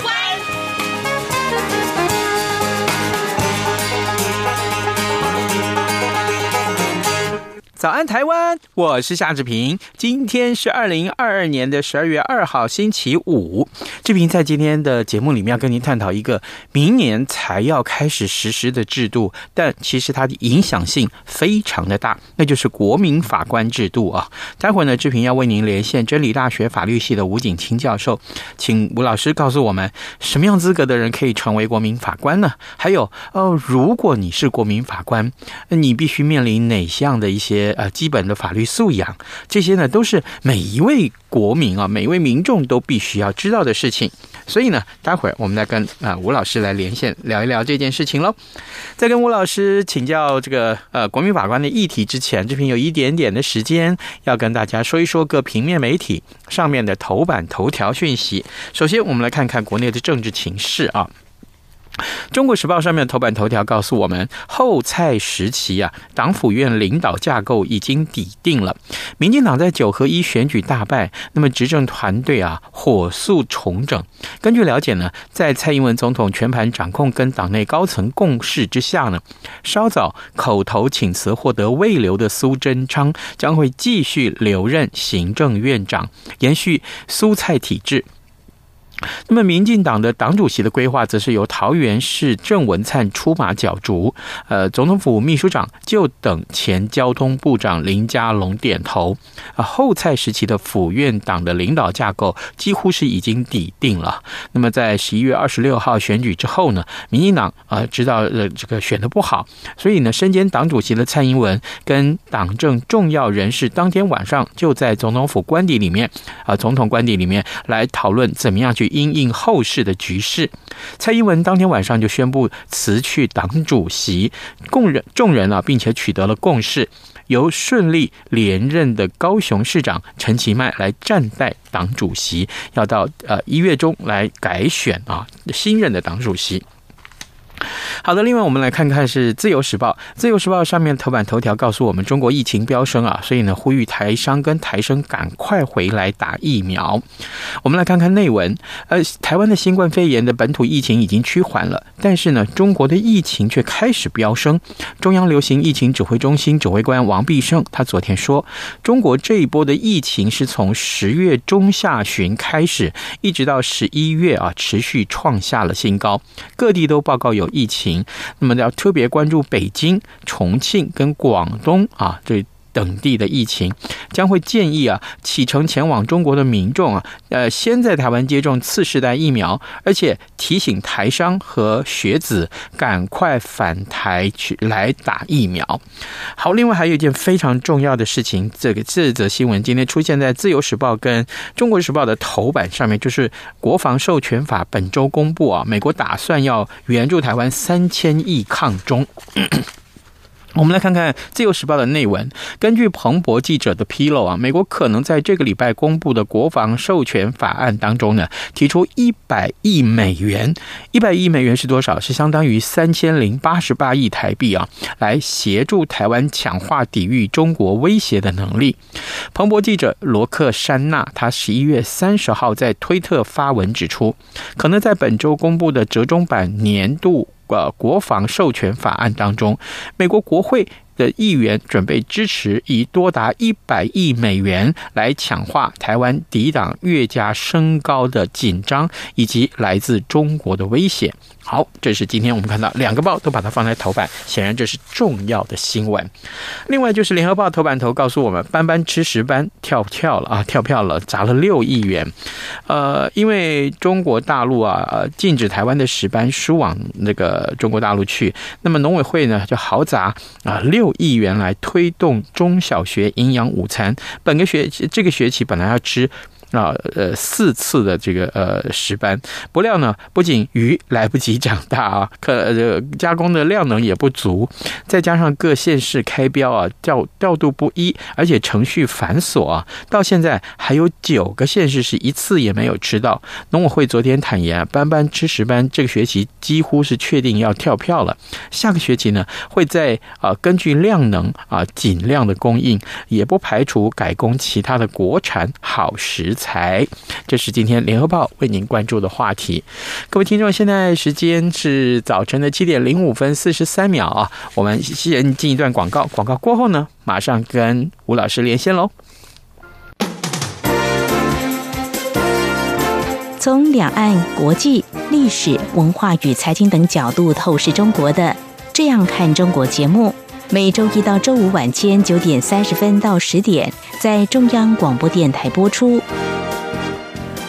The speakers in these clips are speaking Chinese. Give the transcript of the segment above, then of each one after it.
湾》。早安，台湾！我是夏志平。今天是二零二二年的十二月二号，星期五。志平在今天的节目里面要跟您探讨一个明年才要开始实施的制度，但其实它的影响性非常的大，那就是国民法官制度啊。待会儿呢，志平要为您连线真理大学法律系的吴景清教授，请吴老师告诉我们，什么样资格的人可以成为国民法官呢？还有，哦，如果你是国民法官，那你必须面临哪项的一些？呃，基本的法律素养，这些呢都是每一位国民啊，每一位民众都必须要知道的事情。所以呢，待会儿我们来跟啊吴老师来连线聊一聊这件事情喽。在跟吴老师请教这个呃国民法官的议题之前，这边有一点点的时间要跟大家说一说各平面媒体上面的头版头条讯息。首先，我们来看看国内的政治情势啊。中国时报上面头版头条告诉我们，后蔡时期啊，党府院领导架构已经底定了。民进党在九合一选举大败，那么执政团队啊，火速重整。根据了解呢，在蔡英文总统全盘掌控跟党内高层共识之下呢，稍早口头请辞获得未留的苏贞昌将会继续留任行政院长，延续苏蔡体制。那么，民进党的党主席的规划，则是由桃园市郑文灿出马角逐。呃，总统府秘书长就等前交通部长林佳龙点头。啊，后蔡时期的府院党的领导架构几乎是已经底定了。那么，在十一月二十六号选举之后呢，民进党啊知道呃这个选的不好，所以呢，身兼党主席的蔡英文跟党政重要人士当天晚上就在总统府官邸里面啊，总统官邸里面来讨论怎么样去。因应后世的局势，蔡英文当天晚上就宣布辞去党主席，共人众人啊，并且取得了共识，由顺利连任的高雄市长陈其迈来暂代党主席，要到呃一月中来改选啊新任的党主席。好的，另外我们来看看是《自由时报》，《自由时报》上面头版头条告诉我们，中国疫情飙升啊，所以呢，呼吁台商跟台生赶快回来打疫苗。我们来看看内文，呃，台湾的新冠肺炎的本土疫情已经趋缓了，但是呢，中国的疫情却开始飙升。中央流行疫情指挥中心指挥官王必胜他昨天说，中国这一波的疫情是从十月中下旬开始，一直到十一月啊，持续创下了新高，各地都报告有。疫情，那么要特别关注北京、重庆跟广东啊，这。等地的疫情将会建议啊，启程前往中国的民众啊，呃，先在台湾接种次世代疫苗，而且提醒台商和学子赶快返台去来打疫苗。好，另外还有一件非常重要的事情，这个这则新闻今天出现在《自由时报》跟《中国时报》的头版上面，就是国防授权法本周公布啊，美国打算要援助台湾三千亿抗中。我们来看看《自由时报》的内文。根据彭博记者的披露啊，美国可能在这个礼拜公布的国防授权法案当中呢，提出一百亿美元。一百亿美元是多少？是相当于三千零八十八亿台币啊，来协助台湾强化抵御中国威胁的能力。彭博记者罗克珊娜，他十一月三十号在推特发文指出，可能在本周公布的折中版年度。呃，国防授权法案当中，美国国会的议员准备支持以多达一百亿美元来强化台湾抵挡越加升高的紧张以及来自中国的威胁。好，这是今天我们看到两个报都把它放在头版，显然这是重要的新闻。另外就是联合报头版头告诉我们，班班吃石斑跳票了啊，跳票了，砸了六亿元。呃，因为中国大陆啊，呃，禁止台湾的石斑输往那个中国大陆去，那么农委会呢就豪砸啊六亿元来推动中小学营养午餐。本个学这个学期本来要吃。啊呃四次的这个呃石斑，不料呢，不仅鱼来不及长大啊，可呃加工的量能也不足，再加上各县市开标啊调调度不一，而且程序繁琐啊，到现在还有九个县市是一次也没有吃到。农委会昨天坦言，班班吃石斑，这个学期几乎是确定要跳票了。下个学期呢，会在啊根据量能啊尽量的供应，也不排除改供其他的国产好食材。这是今天联合报为您关注的话题。各位听众，现在时间是早晨的七点零五分四十三秒啊，我们先进一段广告，广告过后呢，马上跟吴老师连线喽。从两岸、国际、历史文化与财经等角度透视中国的《这样看中国》节目，每周一到周五晚间九点三十分到十点在中央广播电台播出。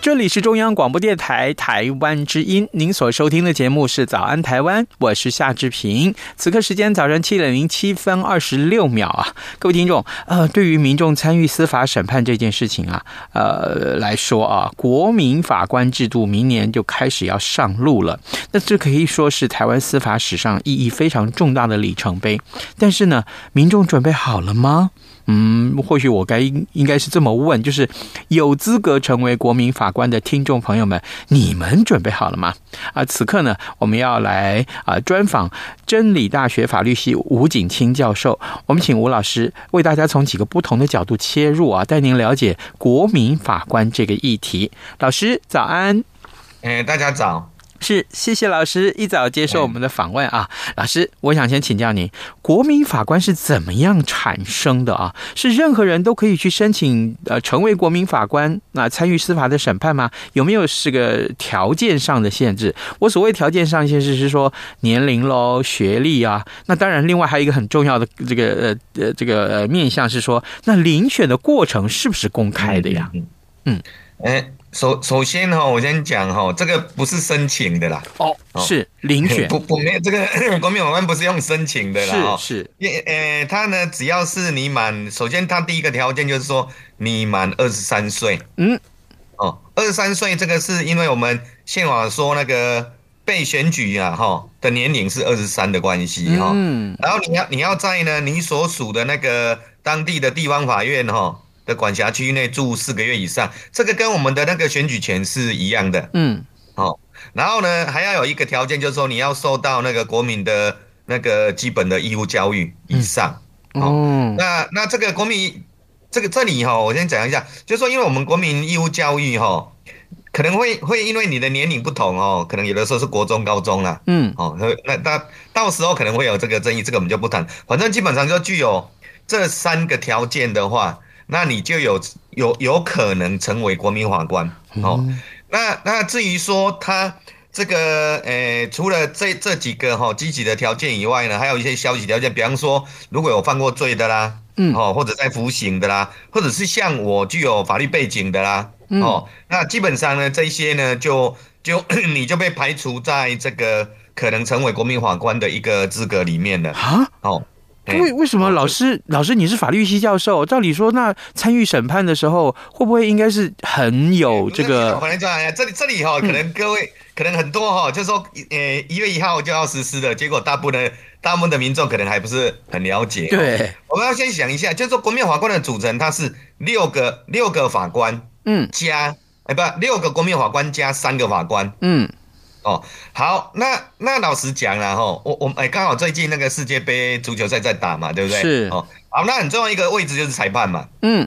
这里是中央广播电台台湾之音，您所收听的节目是《早安台湾》，我是夏志平。此刻时间早上七点零七分二十六秒啊，各位听众，呃，对于民众参与司法审判这件事情啊，呃来说啊，国民法官制度明年就开始要上路了。那这可以说是台湾司法史上意义非常重大的里程碑。但是呢，民众准备好了吗？嗯，或许我该应应该是这么问，就是有资格成为国民法官的听众朋友们，你们准备好了吗？啊，此刻呢，我们要来啊专访真理大学法律系吴景清教授，我们请吴老师为大家从几个不同的角度切入啊，带您了解国民法官这个议题。老师早安，哎，大家早。是，谢谢老师一早接受我们的访问啊，老师，我想先请教您，国民法官是怎么样产生的啊？是任何人都可以去申请呃成为国民法官，那参与司法的审判吗？有没有是个条件上的限制？我所谓条件上限制是说年龄喽、学历啊。那当然，另外还有一个很重要的这个呃呃这个面向是说，那遴选的过程是不是公开的呀？哎。首首先哈，我先讲哈，这个不是申请的啦。哦，是遴选，不不没有这个 国民法官不是用申请的啦。是是，因呃，他呢，只要是你满，首先他第一个条件就是说你满二十三岁。嗯，哦，二十三岁这个是因为我们宪法说那个被选举啊哈的年龄是二十三的关系哈。嗯，然后你要你要在呢你所属的那个当地的地方法院哈。的管辖区域内住四个月以上，这个跟我们的那个选举权是一样的。嗯，好，然后呢，还要有一个条件，就是说你要受到那个国民的那个基本的义务教育以上。嗯、哦，那那这个国民这个这里哈，我先讲一下，就是说因为我们国民义务教育哈，可能会会因为你的年龄不同哦，可能有的时候是国中、高中啦。嗯，哦，那那到时候可能会有这个争议，这个我们就不谈。反正基本上就具有这三个条件的话。那你就有有有可能成为国民法官哦。那那至于说他这个呃，除了这这几个哈积极的条件以外呢，还有一些消极条件，比方说如果有犯过罪的啦，嗯，哦，或者在服刑的啦，或者是像我具有法律背景的啦，哦，那基本上呢，这些呢就就 你就被排除在这个可能成为国民法官的一个资格里面了。啊。哦，为为什么老师老师你是法律系教授？照理说，那参与审判的时候，会不会应该是很有这个？可能这样，这里这里哈，可能各位、嗯、可能很多哈，就是说，呃，一月一号就要实施的，结果大部分的大部分的民众可能还不是很了解。对，我们要先想一下，就是说国民法官的组成，它是六个六个法官，嗯，加哎不六个国民法官加三个法官，嗯。哦，好，那那老实讲了哈，我我哎，刚好最近那个世界杯足球赛在打嘛，对不对？是哦，好，那很重要一个位置就是裁判嘛，嗯，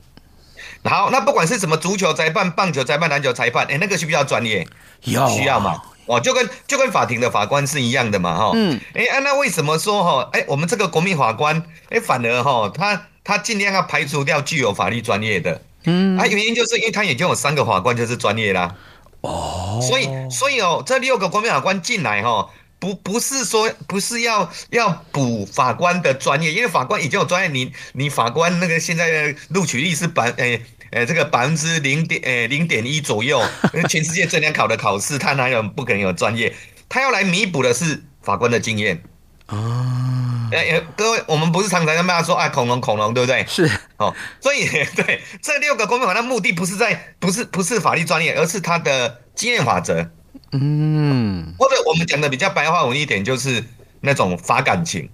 好，那不管是什么足球裁判、棒球裁判、篮球裁判，哎，那个需不需要专业？要需要嘛？哦，就跟就跟法庭的法官是一样的嘛，哈，嗯，哎，那为什么说哈，哎，我们这个国民法官，哎，反而哈，他他尽量要排除掉具有法律专业的，嗯，啊，原因就是因为他已经有三个法官就是专业啦。哦，所以所以哦，这六个国民法官进来哈、哦，不不是说不是要要补法官的专业，因为法官已经有专业，你你法官那个现在的录取率是百诶诶这个百分之零点诶零点一左右，全世界最难考的考试，他哪有不可能有专业？他要来弥补的是法官的经验啊。哎，各位，我们不是常常在骂说啊，恐龙恐龙，对不对？是哦，所以 对这六个公民法官的目的不是在，不是不是法律专业，而是他的经验法则。嗯，或者我们讲的比较白话文一点，就是那种法感情。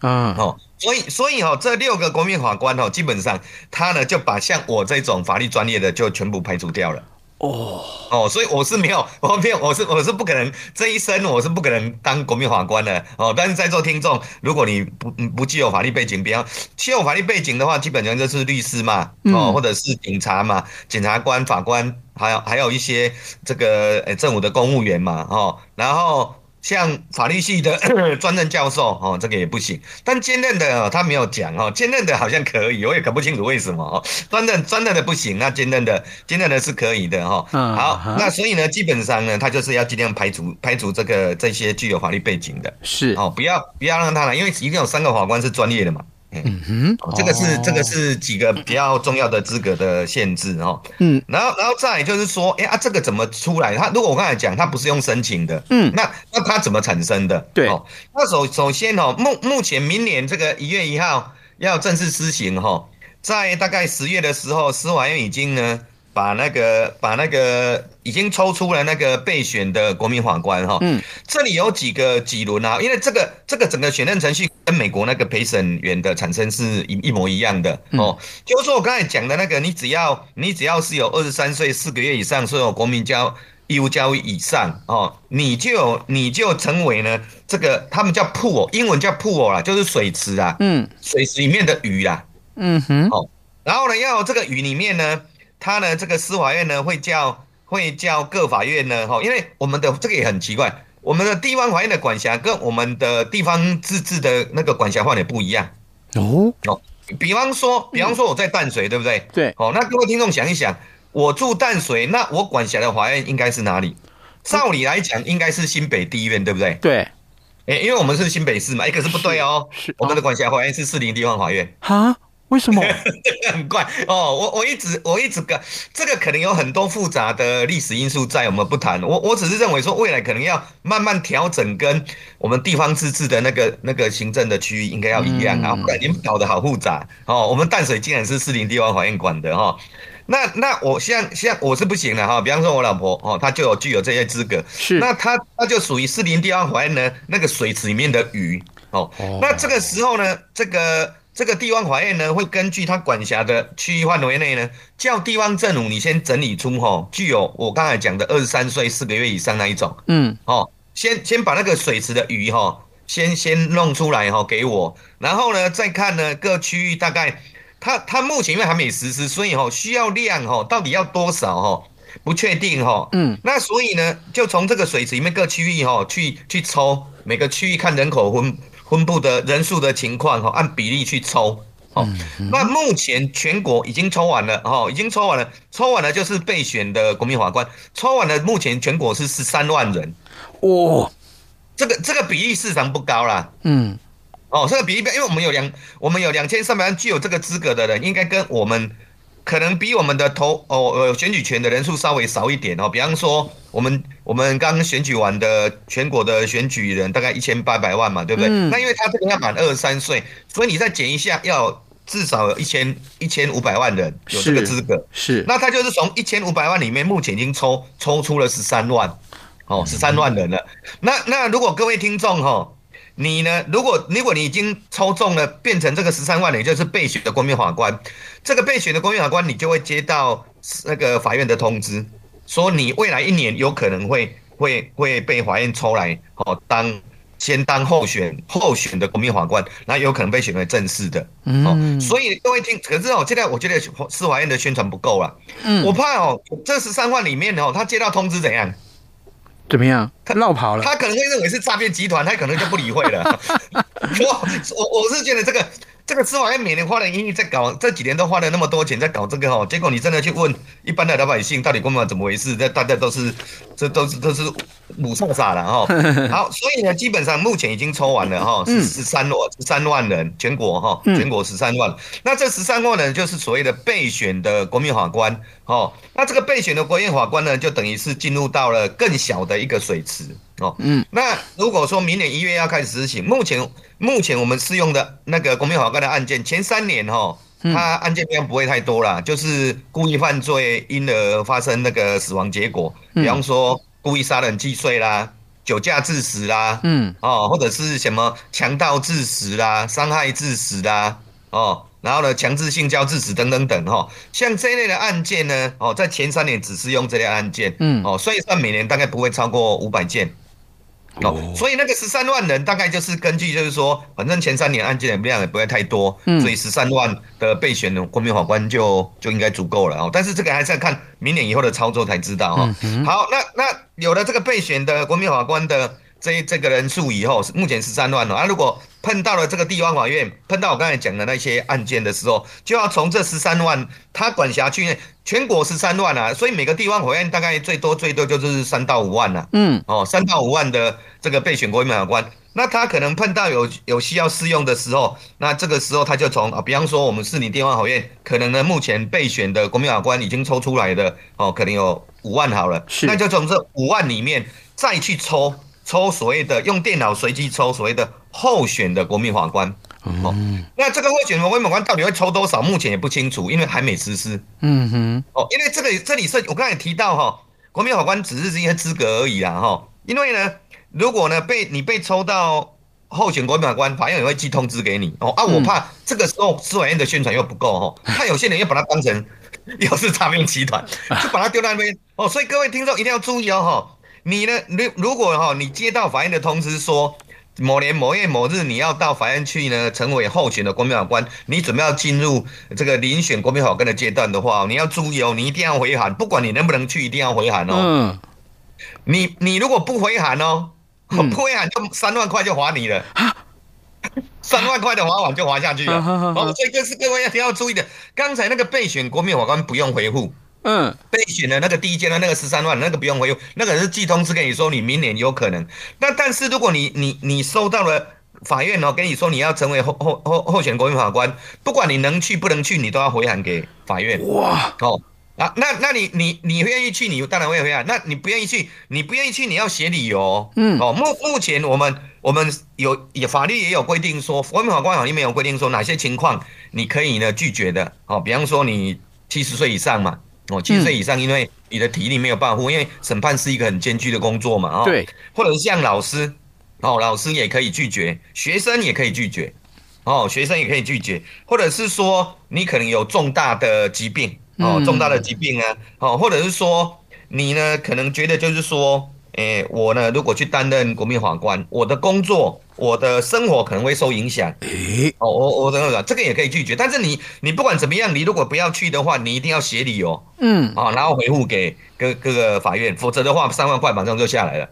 嗯，哦，所以所以哦，这六个国民法官哦，基本上他呢就把像我这种法律专业的就全部排除掉了。哦哦，所以我是没有，我没有，我是我是不可能这一生我是不可能当国民法官的哦。但是在座听众，如果你不不具有法律背景，比方具有法律背景的话，基本上就是律师嘛，哦，或者是警察嘛，检察官、法官，还有还有一些这个呃政府的公务员嘛，哦，然后。像法律系的 专任教授哦，这个也不行。但兼任的哦，他没有讲哦，兼任的好像可以，我也搞不清楚为什么哦。专任专任的不行，那兼任的兼任的是可以的哈。嗯，好，那所以呢，基本上呢，他就是要尽量排除排除这个这些具有法律背景的，是哦，不要不要让他来，因为一定有三个法官是专业的嘛。嗯哼，这个是这个是几个比较重要的资格的限制哦。嗯，然后然后再就是说，哎啊，这个怎么出来？他如果我刚才讲，他不是用申请的，嗯，那那他怎么产生的？对，哦，那首首先哦，目目前明年这个一月一号要正式施行哈，在大概十月的时候，司法院已经呢。把那个把那个已经抽出了那个备选的国民法官哈，嗯，这里有几个几轮啊？因为这个这个整个选任程序跟美国那个陪审员的产生是一一模一样的哦。就是说我刚才讲的那个，你只要你只要是有二十三岁四个月以上，所有国民交义务教育以上哦，你就你就成为呢这个他们叫 pool，英文叫 pool 啦，就是水池啊，嗯，水池里面的鱼啦，嗯哼，哦，然后呢要这个鱼里面呢。他呢，这个司法院呢会叫会叫各法院呢，哈，因为我们的这个也很奇怪，我们的地方法院的管辖跟我们的地方自治的那个管辖范围不一样哦哦。比方说，比方说我在淡水，对不对？对。哦，那各位听众想一想，我住淡水，那我管辖的法院应该是哪里？照理来讲，应该是新北地院，对不对？对。哎，因为我们是新北市嘛，哎，可是不对哦，是我们的管辖法院是士林地方法院。哈？为什么？这 个很怪哦，我我一直我一直个这个可能有很多复杂的历史因素在，我们不谈。我我只是认为说，未来可能要慢慢调整，跟我们地方自治的那个那个行政的区域应该要一样啊，不然你们搞得好复杂哦。我们淡水竟然是士林地方法院管的哈，那那我像像我是不行的哈。比方说，我老婆哦，她就有具有这些资格，是那她她就属于士林地方法院呢那个水池里面的鱼哦。那这个时候呢，这个。这个地方法院呢，会根据他管辖的区域范围内呢，叫地方政府你先整理出哈，具有我刚才讲的二十三岁四个月以上那一种，嗯，哦，先先把那个水池的鱼哈，先先弄出来哈，给我，然后呢，再看呢各区域大概，他他目前因为还没实施，所以哈需要量哈，到底要多少哈，不确定哈，嗯，那所以呢，就从这个水池里面各区域哈去去抽每个区域看人口分。分布的人数的情况哈，按比例去抽哦。那目前全国已经抽完了哈，已经抽完了，抽完了就是备选的国民法官，抽完了。目前全国是十三万人，哦，这个这个比例市场不高啦。嗯，哦，这个比例，因为我们有两，我们有两千三百万具有这个资格的人，应该跟我们可能比我们的投哦呃选举权的人数稍微少一点哦。比方说，我们我们刚选举完的全国的选举人大概一千八百万嘛，对不对？嗯、那因为他这个要满二十三岁，所以你再减一下，要至少有一千一千五百万人有这个资格。是，是那他就是从一千五百万里面，目前已经抽抽出了十三万，哦，十三万人了。嗯、那那如果各位听众哈。你呢？如果如果你已经抽中了，变成这个十三万，也就是备选的国民法官，这个备选的国民法官，你就会接到那个法院的通知，说你未来一年有可能会会会被法院抽来哦，当先当候选候选的国民法官，那有可能被选为正式的。嗯，所以各位听，可是哦，现在我觉得司法院的宣传不够了。嗯，我怕哦，这十三万里面哦，他接到通知怎样？怎么样？他闹跑了，他可能会认为是诈骗集团，他可能就不理会了。我我我是觉得这个。这个司法院每年花了一亿在搞，这几年都花了那么多钱在搞这个哦，结果你真的去问一般的老百姓，到底公民法怎么回事？这大家都是，这都是都是雾煞煞了哈。好，所以呢，基本上目前已经抽完了哈，是十三万十三万人，全国哈，全国十三万。那这十三万人就是所谓的备选的国民法官哦。那这个备选的国民法官呢，就等于是进入到了更小的一个水池。哦，嗯，那如果说明年一月要开始实行，目前目前我们适用的那个国民法官的案件，前三年哈、哦，他案件量不会太多啦，就是故意犯罪因而发生那个死亡结果，比方说故意杀人既遂啦，酒驾致死啦，嗯，哦，或者是什么强盗致死啦，伤害致死啦，哦，然后呢强制性交致死等等等哈、哦，像这一类的案件呢，哦，在前三年只是用这类案件，嗯，哦，所以算每年大概不会超过五百件。哦，所以那个十三万人大概就是根据，就是说，反正前三年案件的量也不会太多，嗯，所以十三万的备选的国民法官就就应该足够了哦。但是这个还是要看明年以后的操作才知道哈。好，那那有了这个备选的国民法官的。这这个人数以后是目前十三万了啊！如果碰到了这个地方法院，碰到我刚才讲的那些案件的时候，就要从这十三万他管辖区全国十三万啊，所以每个地方法院大概最多最多就是三到五万了，啊。嗯，哦，三到五万的这个备选国民法官，那他可能碰到有有需要适用的时候，那这个时候他就从啊，比方说我们市里地方法院，可能呢目前备选的国民法官已经抽出来的哦，可能有五万好了，是，那就从这五万里面再去抽。抽所谓的用电脑随机抽所谓的候选的国民法官，哦，那这个候选的国民法官到底会抽多少？目前也不清楚，因为还没实施。嗯哼，哦，因为这个这里是我刚才提到哈，国民法官只是这些资格而已啦哈。因为呢，如果呢被你被抽到候选国民法官，法院也会寄通知给你哦啊，我怕这个时候司法院的宣传又不够哈，他有些人又把它当成 又是诈骗集团，就把它丢在那边哦，所以各位听众一定要注意哦哈。你呢？如如果哈，你接到法院的通知说，某年某月某日你要到法院去呢，成为候选的国民法官，你准备要进入这个遴选国民法官的阶段的话，你要注意哦，你一定要回函，不管你能不能去，一定要回函哦。嗯。你你如果不回函哦，不回函就三万块就罚你了。三万块的罚款就罚下去了。哦，所以这是各位要要注意的。刚才那个备选国民法官不用回复。嗯，被选的那个第一阶段那个十三万，那个不用回，那个是寄通知跟你说你明年有可能。那但是如果你你你收到了法院哦，跟你说你要成为候候候候选国民法官，不管你能去不能去，你都要回函给法院。哇，哦啊，那那你你你愿意去，你当然会回函。那你不愿意去，你不愿意去，你要写理由。嗯，哦，目目前我们我们有也法律也有规定说，国民法官法里面有规定说哪些情况你可以呢拒绝的。哦，比方说你七十岁以上嘛。哦，七十岁以上，因为你的体力没有办法，因为审判是一个很艰巨的工作嘛，哦，对，或者是像老师，哦，老师也可以拒绝，学生也可以拒绝，哦，学生也可以拒绝，或者是说你可能有重大的疾病，哦，重大的疾病啊，哦，或者是说你呢，可能觉得就是说。诶、欸，我呢，如果去担任国民法官，我的工作、我的生活可能会受影响。诶、欸，哦，我我等等，这个也可以拒绝。但是你你不管怎么样，你如果不要去的话，你一定要写理由。嗯，啊，然后回复给各各个法院，否则的话，三万块马上就下来了。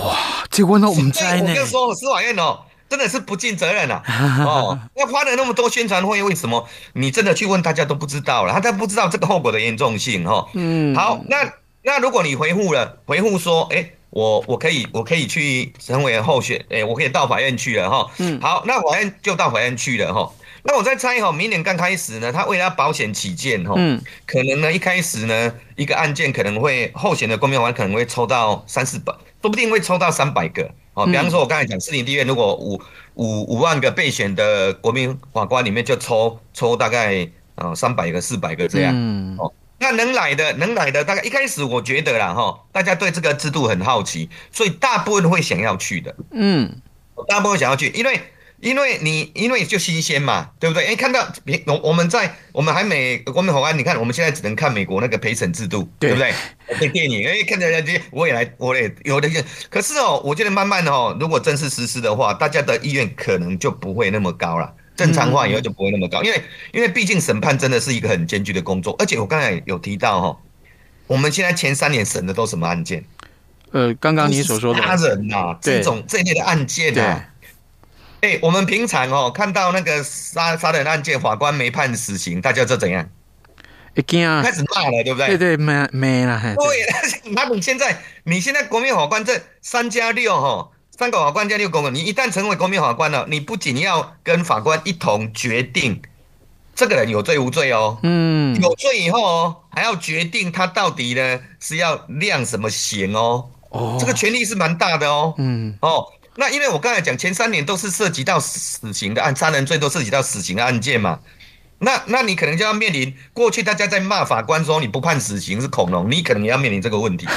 哇，结果呢，我们在我跟你说，司法院哦，真的是不尽责任啊。哦，那花了那么多宣传费，为什么你真的去问大家都不知道了？他都不知道这个后果的严重性。哈，嗯，好，那。那如果你回复了，回复说，哎，我我可以我可以去成为候选，哎，我可以到法院去了哈。嗯，好，那法院就到法院去了哈。那我在猜哈，明年刚开始呢，他为了保险起见哈，嗯，可能呢一开始呢一个案件可能会候选的公民法官可能会抽到三四百，说不定会抽到三百个哦。比方说，我刚才讲市林地院如果五五五万个备选的国民法官里面就抽抽大概啊三百个四百个这样，嗯哦。那能来的能来的大概一开始我觉得啦哈，大家对这个制度很好奇，所以大部分会想要去的，嗯，大部分想要去，因为。因为你因为就新鲜嘛，对不对？哎，看到我我们在我们还没国民法官，你看我们现在只能看美国那个陪审制度，对，对不对？那电影哎，看着人家我也来，我也有的。可是哦，我觉得慢慢的哦，如果正式实施的话，大家的意愿可能就不会那么高了。正常化以后就不会那么高，嗯、因为因为毕竟审判真的是一个很艰巨的工作，而且我刚才有提到哈、哦，我们现在前三年审的都什么案件？呃，刚刚你所说的杀人呐、啊，这种这一类的案件啊。哎、欸，我们平常哦看到那个杀杀人案件，法官没判死刑，大家就怎样？一惊啊，开始骂了，对不对？对对，没没了。对，那你现在你现在国民法官这三加六哈，三个法官加六公，你一旦成为国民法官了，你不仅要跟法官一同决定这个人有罪无罪哦，嗯，有罪以后哦，还要决定他到底呢是要量什么刑哦，哦，这个权力是蛮大的哦，嗯，哦。那因为我刚才讲前三年都是涉及到死刑的案，杀人罪都涉及到死刑的案件嘛，那那你可能就要面临过去大家在骂法官说你不判死刑是恐龙，你可能也要面临这个问题。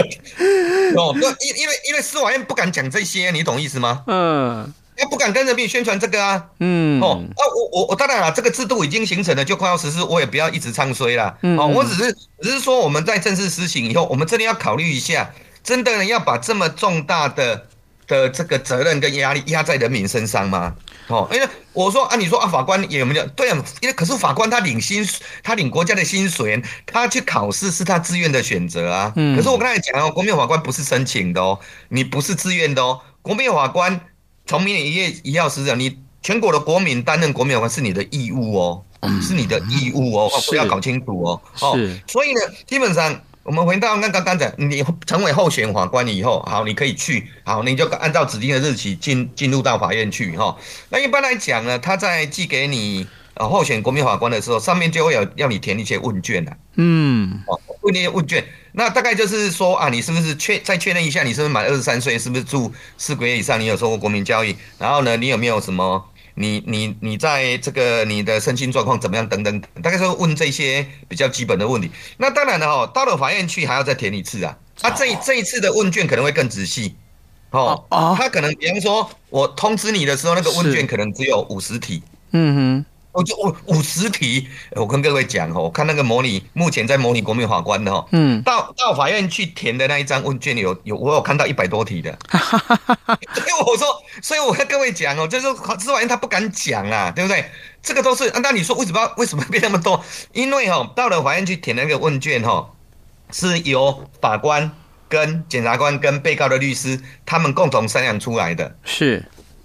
哦，因因为因为司法院不敢讲这些，你懂意思吗？嗯，他不敢跟人民宣传这个啊。嗯，哦，啊，我我我当然了，这个制度已经形成了，就快要实施，我也不要一直唱衰了。哦，我只是只是说我们在正式实行以后，我们真的要考虑一下。真的要把这么重大的的这个责任跟压力压在人民身上吗？哦，因为我说啊，你说啊，法官也有没有？对啊，因为可是法官他领薪，他领国家的薪水，他去考试是他自愿的选择啊。嗯。可是我刚才讲哦，国民法官不是申请的哦，你不是自愿的哦。国民法官从明年一月一号开始，你全国的国民担任国民法官是你的义务哦，是你的义务哦，不要搞清楚哦。哦。所以呢，基本上。我们回到那刚刚讲，你成为候选法官以后，好，你可以去，好，你就按照指定的日期进进入到法院去，哈。那一般来讲呢，他在寄给你呃候选国民法官的时候，上面就会有要你填一些问卷的，嗯，哦，问那些问卷，那大概就是说啊，你是不是确再确认一下，你是不是满二十三岁，是不是住四个月以上，你有受过国民教育，然后呢，你有没有什么？你你你在这个你的身心状况怎么样？等等，大概说问这些比较基本的问题。那当然了哦，到了法院去还要再填一次啊。啊，这这一次的问卷可能会更仔细，哦哦，他可能比方说我通知你的时候，那个问卷可能只有五十题，嗯哼。我就五五十题，我跟各位讲哦，我看那个模拟，目前在模拟国民法官的哈，嗯，到到法院去填的那一张问卷有有，我有看到一百多题的，所以我说，所以我跟各位讲哦，就是司法院他不敢讲啊，对不对？这个都是，那你说为什么为什么变那么多？因为哈，到了法院去填那个问卷哈，是由法官跟检察官跟被告的律师他们共同商量出来的，是，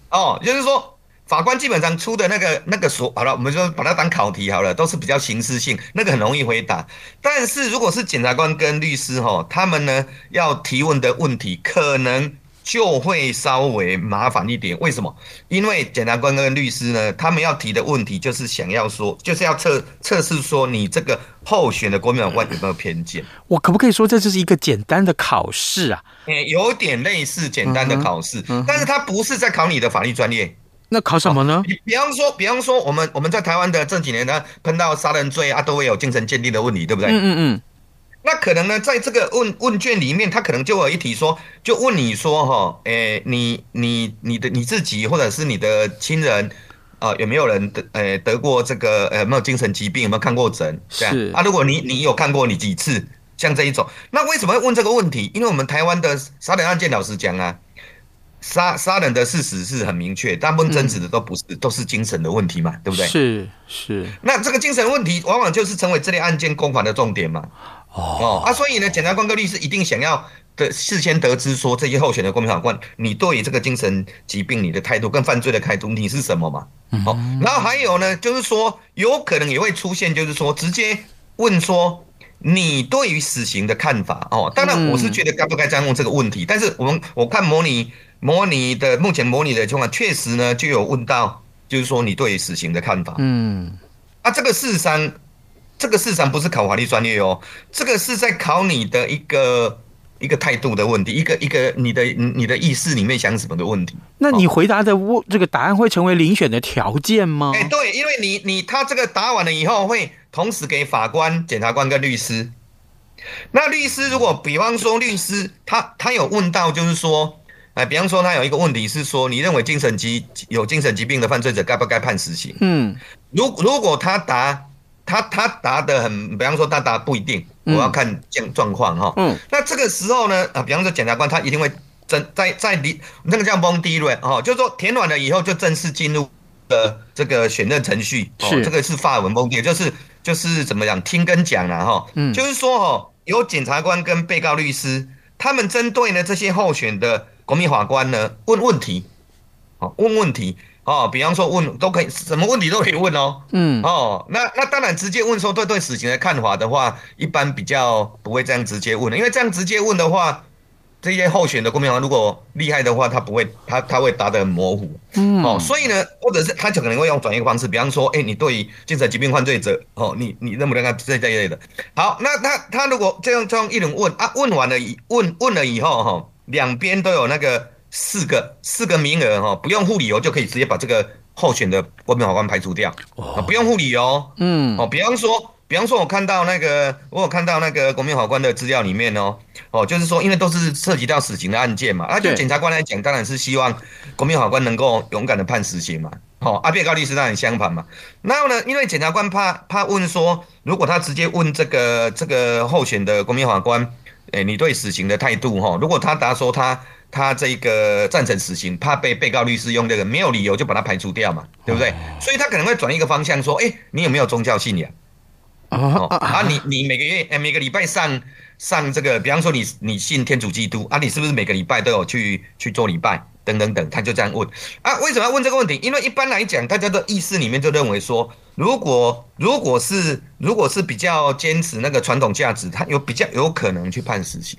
哦，就是说。法官基本上出的那个那个所好了，我们就把它当考题好了，都是比较形式性，那个很容易回答。但是如果是检察官跟律师哈，他们呢要提问的问题，可能就会稍微麻烦一点。为什么？因为检察官跟律师呢，他们要提的问题就是想要说，就是要测测试说你这个候选的国民法官有没有偏见。我可不可以说这就是一个简单的考试啊？诶，有点类似简单的考试，但是他不是在考你的法律专业。那考什么呢？比比方说，比方说，我们我们在台湾的这几年呢，碰到杀人罪啊，都会有精神鉴定的问题，对不对？嗯嗯嗯。那可能呢，在这个问问卷里面，他可能就有一题说，就问你说，哈，诶，你你你的你自己或者是你的亲人啊，有没有人得诶得过这个呃，没有精神疾病，有没有看过诊？这样是啊。如果你你有看过，你几次？像这一种，那为什么会问这个问题？因为我们台湾的杀人案件，老实讲啊。杀杀人的事实是很明确，大部分争执的都不是，嗯、都是精神的问题嘛，对不对？是是。那这个精神问题，往往就是成为这类案件攻防的重点嘛。哦哦啊，所以呢，检察官跟律师一定想要的事先得知说，这些候选的国民法官，你对于这个精神疾病你的态度跟犯罪的态度，你是什么嘛？哦，然后还有呢，就是说有可能也会出现，就是说直接问说你对于死刑的看法哦。当然，我是觉得该不该这样问这个问题，但是我们我看模拟。模拟的目前模拟的情况确实呢，就有问到，就是说你对死刑的看法。嗯，啊，这个事实上，这个事实上不是考法律专业哦，这个是在考你的一个一个态度的问题，一个一个你的你的意识里面想什么的问题。那你回答的问这个答案会成为遴选的条件吗？哎，对，因为你你他这个答完了以后，会同时给法官、检察官跟律师。那律师如果比方说律师他他有问到，就是说。哎，比方说，他有一个问题是说，你认为精神疾有精神疾病的犯罪者该不该判死刑？嗯，如如果他答他他答的很，比方说他答不一定，我要看状状况哈。嗯，那这个时候呢，啊，比方说检察官他一定会真在在离那个叫蒙迪瑞哈，就是说填完了以后就正式进入的这个选任程序。哦，这个是法文蒙迪，就是就是怎么讲听跟讲了哈。嗯，就是说哦，有检察官跟被告律师，他们针对呢这些候选的。国民法官呢，问问题，哦，问问题，哦，比方说问都可以，什么问题都可以问哦，嗯，哦，那那当然直接问说对对死刑的看法的话，一般比较不会这样直接问的，因为这样直接问的话，这些候选的国民法官如果厉害的话，他不会，他他会答得很模糊，嗯，哦，所以呢，或者是他就可能会用转移方式，比方说，哎，你对于精神疾病犯罪者，哦，你你认不认他这这一类的？好，那他他如果这样这样一轮问啊，问完了以问问了以后，哈。两边都有那个四个四个名额哈，不用护理由就可以直接把这个候选的国民法官排除掉啊，不用护理由。嗯，哦，比方说，比方说，我看到那个，我有看到那个国民法官的资料里面哦，哦，就是说，因为都是涉及到死刑的案件嘛，那就检察官来讲，当然是希望国民法官能够勇敢的判死刑嘛。哦，阿被告律师当然相反嘛。然后呢，因为检察官怕怕问说，如果他直接问这个这个候选的国民法官。哎，你对死刑的态度哈？如果他答说他他这个赞成死刑，怕被被告律师用这个没有理由就把他排除掉嘛，对不对？所以他可能会转一个方向说，哎，你有没有宗教信仰？哦啊，你你每个月哎每个礼拜上上这个，比方说你你信天主基督啊，你是不是每个礼拜都有去去做礼拜？等等等，他就这样问啊？为什么要问这个问题？因为一般来讲，大家的意识里面就认为说，如果如果是如果是比较坚持那个传统价值，他有比较有可能去判死刑。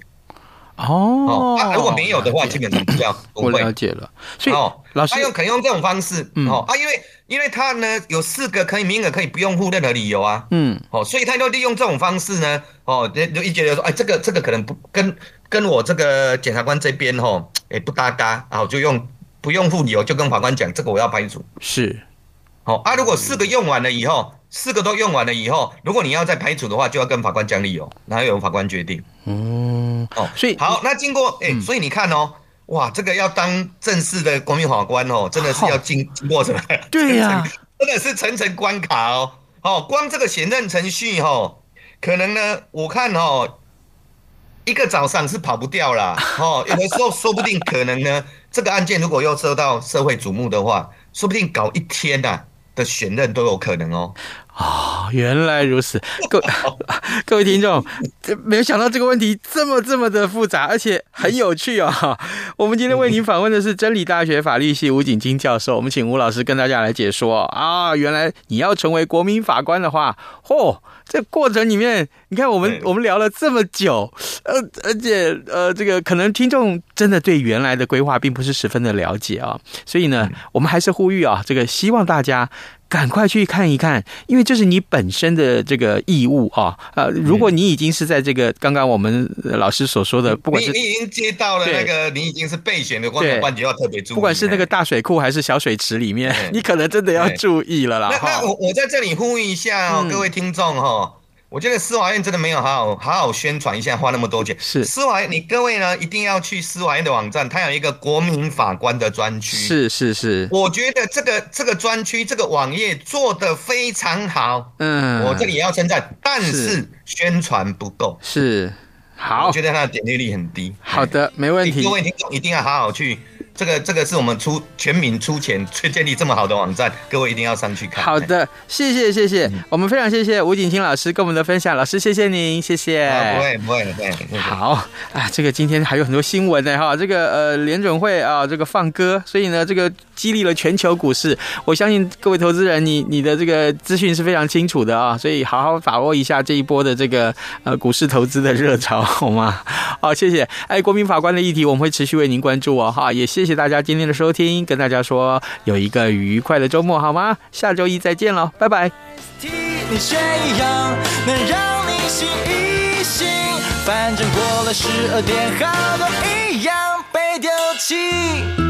哦，啊，如果没有的话，基本上这样 不会。我了解了。所以哦，老师他用可以用这种方式，嗯、哦啊，因为因为他呢有四个可以名额，可以不用付任何理由啊。嗯，哦，所以他就利用这种方式呢，哦，就就一觉得说，哎，这个这个可能不跟跟我这个检察官这边哦，哎不搭嘎，然后就用不用付理由，就跟法官讲，这个我要排除。是，好、哦、啊，如果四个用完了以后。四个都用完了以后，如果你要再排除的话，就要跟法官讲理由，然后由法官决定。嗯，哦，所以好，那经过哎、欸，所以你看哦，哇，这个要当正式的国民法官哦，真的是要经经过什么？对呀、啊，真的是层层关卡哦。哦，光这个选任程序哦，可能呢，我看哦，一个早上是跑不掉啦。哦，有的时候说不定可能呢，这个案件如果又受到社会瞩目的话，说不定搞一天呐、啊、的选任都有可能哦。啊、哦，原来如此，各 各位听众，没有想到这个问题这么这么的复杂，而且很有趣哦。我们今天为您访问的是真理大学法律系吴景金教授，我们请吴老师跟大家来解说啊。原来你要成为国民法官的话，嚯，这过程里面，你看我们我们聊了这么久，呃，而且呃，这个可能听众真的对原来的规划并不是十分的了解啊，所以呢，我们还是呼吁啊，这个希望大家。赶快去看一看，因为这是你本身的这个义务啊！呃，如果你已经是在这个刚刚我们老师所说的，不管是你，你已经接到了那个，你已经是备选的国民法官，就要特别注意。不管是那个大水库还是小水池里面，你可能真的要注意了啦。那那我我在这里呼吁一下哦，各位听众哈。我觉得司法院真的没有好好好好宣传一下，花那么多钱。是司法院，你各位呢一定要去司法院的网站，它有一个国民法官的专区。是是是，我觉得这个这个专区这个网页做的非常好。嗯，我这里也要称赞，但是宣传不够。是，好，我觉得它的点击率很低。好的，没问题。各位听众一定要好好去。这个这个是我们出全民出钱去建立这么好的网站，各位一定要上去看。好的，谢谢谢谢，嗯、我们非常谢谢吴景清老师跟我们的分享，老师谢谢您，谢谢。啊、不会不会不会。不会好啊，这个今天还有很多新闻呢哈，这个呃联准会啊这个放歌，所以呢这个激励了全球股市。我相信各位投资人，你你的这个资讯是非常清楚的啊，所以好好把握一下这一波的这个呃股市投资的热潮，好吗？好，谢谢。哎，国民法官的议题我们会持续为您关注哦，哈，也谢谢大家今天的收听，跟大家说有一个愉快的周末，好吗？下周一再见喽，拜拜。你这样能让你醒一醒，反正过了十二点，好多一样被丢弃。